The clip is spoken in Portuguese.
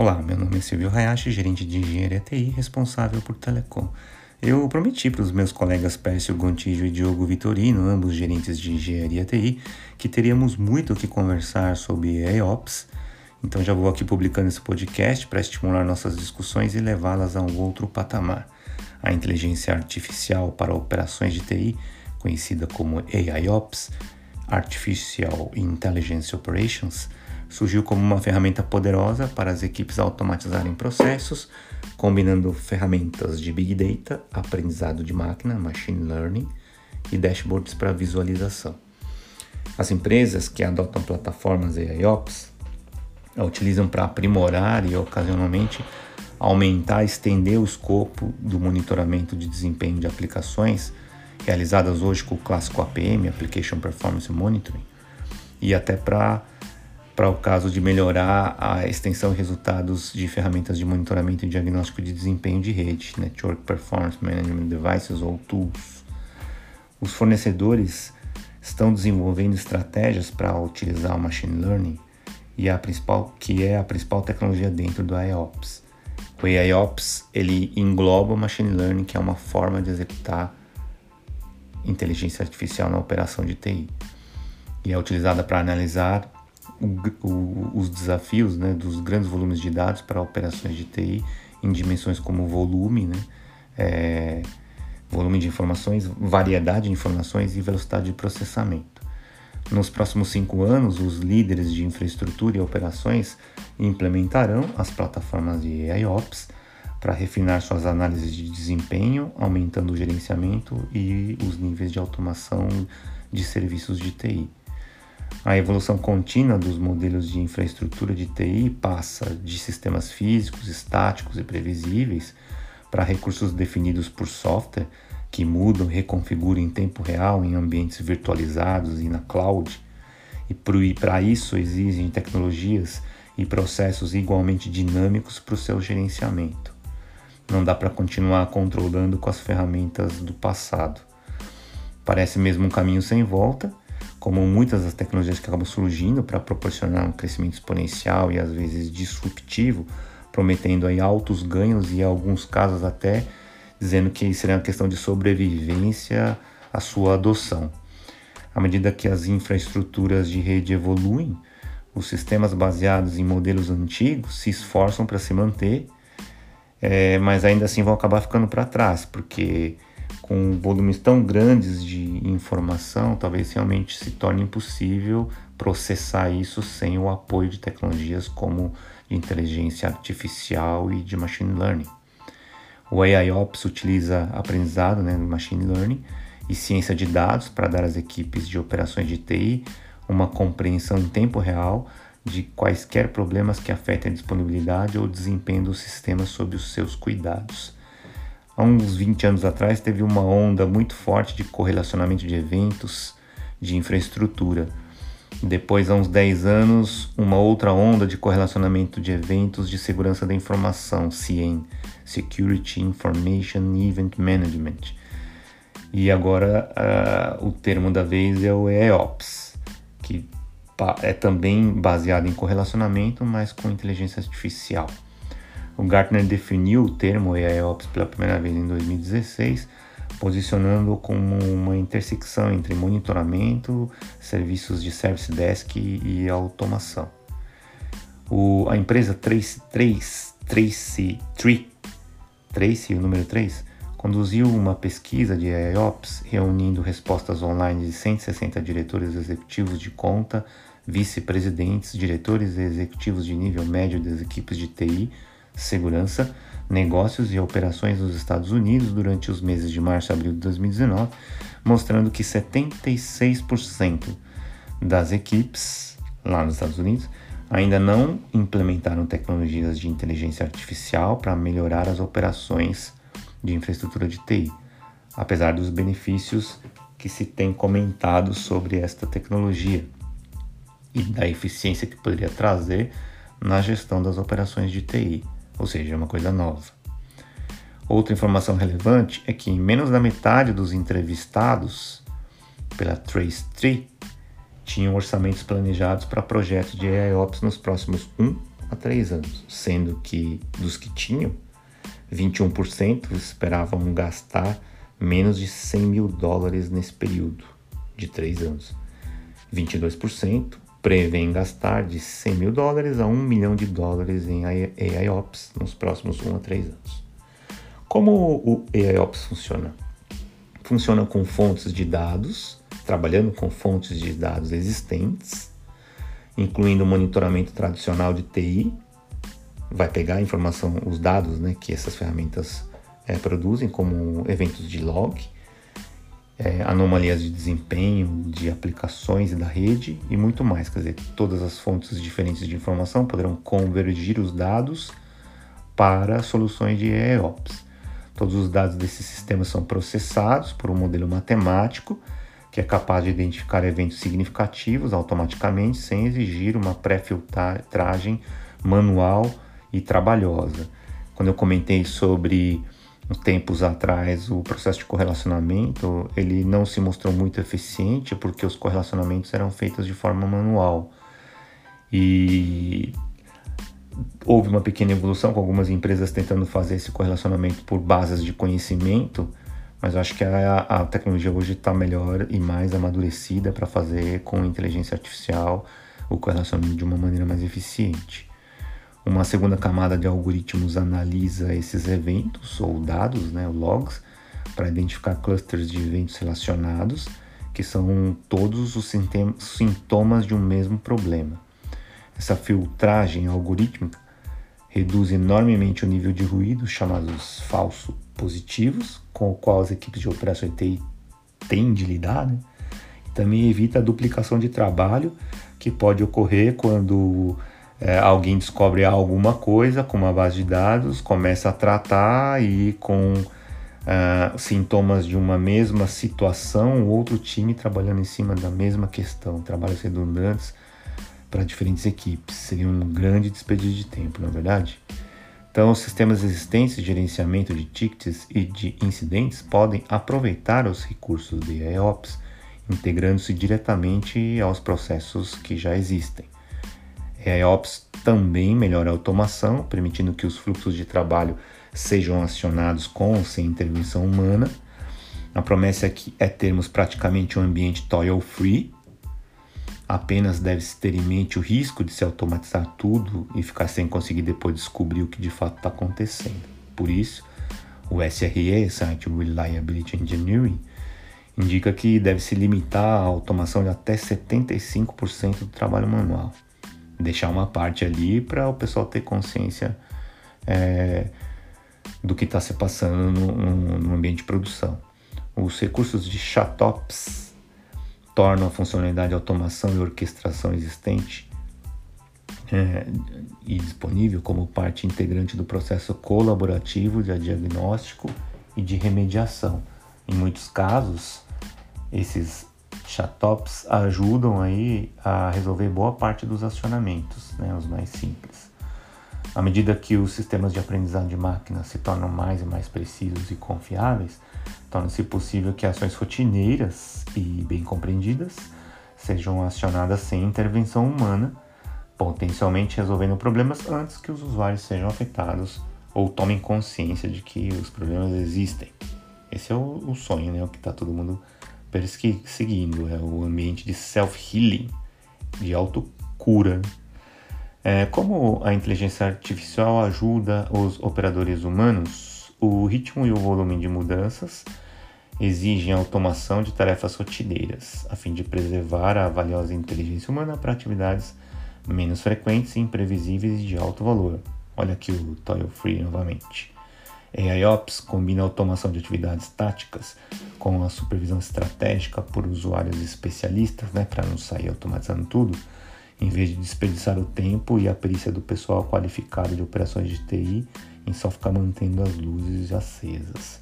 Olá, meu nome é Silvio Hayashi, gerente de engenharia TI, responsável por Telecom. Eu prometi para os meus colegas Pércio Gontijo e Diogo Vitorino, ambos gerentes de engenharia TI, que teríamos muito o que conversar sobre AIOps, então já vou aqui publicando esse podcast para estimular nossas discussões e levá-las a um outro patamar. A inteligência artificial para operações de TI, conhecida como AIOps, Artificial Intelligence Operations, surgiu como uma ferramenta poderosa para as equipes automatizarem processos, combinando ferramentas de Big Data, aprendizado de máquina, Machine Learning e dashboards para visualização. As empresas que adotam plataformas AIOps a utilizam para aprimorar e ocasionalmente aumentar, estender o escopo do monitoramento de desempenho de aplicações realizadas hoje com o clássico APM, Application Performance Monitoring, e até para para o caso de melhorar a extensão e resultados de ferramentas de monitoramento e diagnóstico de desempenho de rede, Network Performance Management Devices ou Tools. Os fornecedores estão desenvolvendo estratégias para utilizar o machine learning e a principal que é a principal tecnologia dentro do IOPS. O AIOps ele engloba o machine learning, que é uma forma de executar inteligência artificial na operação de TI. E é utilizada para analisar o, o, os desafios né, dos grandes volumes de dados para operações de TI em dimensões como volume, né, é, volume de informações, variedade de informações e velocidade de processamento. Nos próximos cinco anos, os líderes de infraestrutura e operações implementarão as plataformas de AIOps para refinar suas análises de desempenho, aumentando o gerenciamento e os níveis de automação de serviços de TI. A evolução contínua dos modelos de infraestrutura de TI passa de sistemas físicos, estáticos e previsíveis para recursos definidos por software que mudam e reconfiguram em tempo real em ambientes virtualizados e na cloud. E para isso exigem tecnologias e processos igualmente dinâmicos para o seu gerenciamento. Não dá para continuar controlando com as ferramentas do passado. Parece mesmo um caminho sem volta, como muitas das tecnologias que acabam surgindo para proporcionar um crescimento exponencial e às vezes disruptivo, prometendo aí altos ganhos e em alguns casos até dizendo que seria uma questão de sobrevivência a sua adoção. À medida que as infraestruturas de rede evoluem, os sistemas baseados em modelos antigos se esforçam para se manter, é, mas ainda assim vão acabar ficando para trás, porque com volumes tão grandes de informação, talvez realmente se torne impossível processar isso sem o apoio de tecnologias como inteligência artificial e de machine learning. O AIOps utiliza aprendizado, né, machine learning e ciência de dados para dar às equipes de operações de TI uma compreensão em tempo real de quaisquer problemas que afetem a disponibilidade ou desempenho do sistema sob os seus cuidados. Há uns 20 anos atrás teve uma onda muito forte de correlacionamento de eventos de infraestrutura. Depois, há uns 10 anos, uma outra onda de correlacionamento de eventos de segurança da informação, CIEM, Security Information Event Management. E agora uh, o termo da vez é o EOPS, que é também baseado em correlacionamento, mas com inteligência artificial. O Gartner definiu o termo AIOps pela primeira vez em 2016, posicionando como uma intersecção entre monitoramento, serviços de service desk e, automação. O, a empresa Trace, Trace, Trace, Tree, Trace, o número 3, conduziu uma pesquisa de AIOps reunindo respostas online de 160 diretores executivos de conta, vice-presidentes, diretores executivos de nível médio das equipes de TI segurança, negócios e operações nos Estados Unidos durante os meses de março e abril de 2019, mostrando que 76% das equipes lá nos Estados Unidos ainda não implementaram tecnologias de inteligência artificial para melhorar as operações de infraestrutura de TI, apesar dos benefícios que se tem comentado sobre esta tecnologia e da eficiência que poderia trazer na gestão das operações de TI ou seja, é uma coisa nova. Outra informação relevante é que menos da metade dos entrevistados pela Trace Tree tinham orçamentos planejados para projetos de AIOps nos próximos 1 a 3 anos, sendo que dos que tinham, 21% esperavam gastar menos de 100 mil dólares nesse período de 3 anos. 22% prevêem gastar de 100 mil dólares a 1 milhão de dólares em AIOps nos próximos 1 a 3 anos. Como o AIOps funciona? Funciona com fontes de dados, trabalhando com fontes de dados existentes, incluindo monitoramento tradicional de TI, vai pegar a informação, os dados né, que essas ferramentas é, produzem, como eventos de log, é, anomalias de desempenho, de aplicações da rede e muito mais. Quer dizer, todas as fontes diferentes de informação poderão convergir os dados para soluções de EOPS. Todos os dados desses sistemas são processados por um modelo matemático que é capaz de identificar eventos significativos automaticamente sem exigir uma pré-filtragem manual e trabalhosa. Quando eu comentei sobre tempos atrás o processo de correlacionamento ele não se mostrou muito eficiente porque os correlacionamentos eram feitos de forma manual. E houve uma pequena evolução com algumas empresas tentando fazer esse correlacionamento por bases de conhecimento mas eu acho que a, a tecnologia hoje está melhor e mais amadurecida para fazer com inteligência artificial o correlacionamento de uma maneira mais eficiente uma segunda camada de algoritmos analisa esses eventos ou dados, né, logs, para identificar clusters de eventos relacionados, que são todos os sintomas de um mesmo problema. Essa filtragem algorítmica reduz enormemente o nível de ruído, chamados falso positivos, com o qual as equipes de operação TI têm de lidar, né? também evita a duplicação de trabalho que pode ocorrer quando é, alguém descobre alguma coisa com uma base de dados, começa a tratar e com uh, sintomas de uma mesma situação, outro time trabalhando em cima da mesma questão, trabalhos redundantes para diferentes equipes. Seria um grande desperdício de tempo, não é verdade? Então, os sistemas existentes de gerenciamento de tickets e de incidentes podem aproveitar os recursos de EOPS, integrando-se diretamente aos processos que já existem. AIOps também melhora a automação, permitindo que os fluxos de trabalho sejam acionados com ou sem intervenção humana. A promessa aqui é termos praticamente um ambiente toil free. Apenas deve-se ter em mente o risco de se automatizar tudo e ficar sem conseguir depois descobrir o que de fato está acontecendo. Por isso, o SRE, site Reliability Engineering, indica que deve se limitar a automação de até 75% do trabalho manual deixar uma parte ali para o pessoal ter consciência é, do que está se passando no, no, ambiente de produção. Os recursos de Chatops tornam a funcionalidade de automação e orquestração existente é, e disponível como parte integrante do processo colaborativo de diagnóstico e de remediação. Em muitos casos, esses Chatops ajudam aí a resolver boa parte dos acionamentos, né, os mais simples. À medida que os sistemas de aprendizado de máquina se tornam mais e mais precisos e confiáveis, torna-se possível que ações rotineiras e bem compreendidas sejam acionadas sem intervenção humana, potencialmente resolvendo problemas antes que os usuários sejam afetados ou tomem consciência de que os problemas existem. Esse é o, o sonho, né? O que está todo mundo perseguindo, é o ambiente de self-healing, de autocura. É, como a inteligência artificial ajuda os operadores humanos, o ritmo e o volume de mudanças exigem a automação de tarefas rotineiras, a fim de preservar a valiosa inteligência humana para atividades menos frequentes e imprevisíveis e de alto valor. Olha aqui o Toil Free novamente. AIOps combina automação de atividades táticas com a supervisão estratégica por usuários especialistas, né, para não sair automatizando tudo, em vez de desperdiçar o tempo e a perícia do pessoal qualificado de operações de TI em só ficar mantendo as luzes acesas.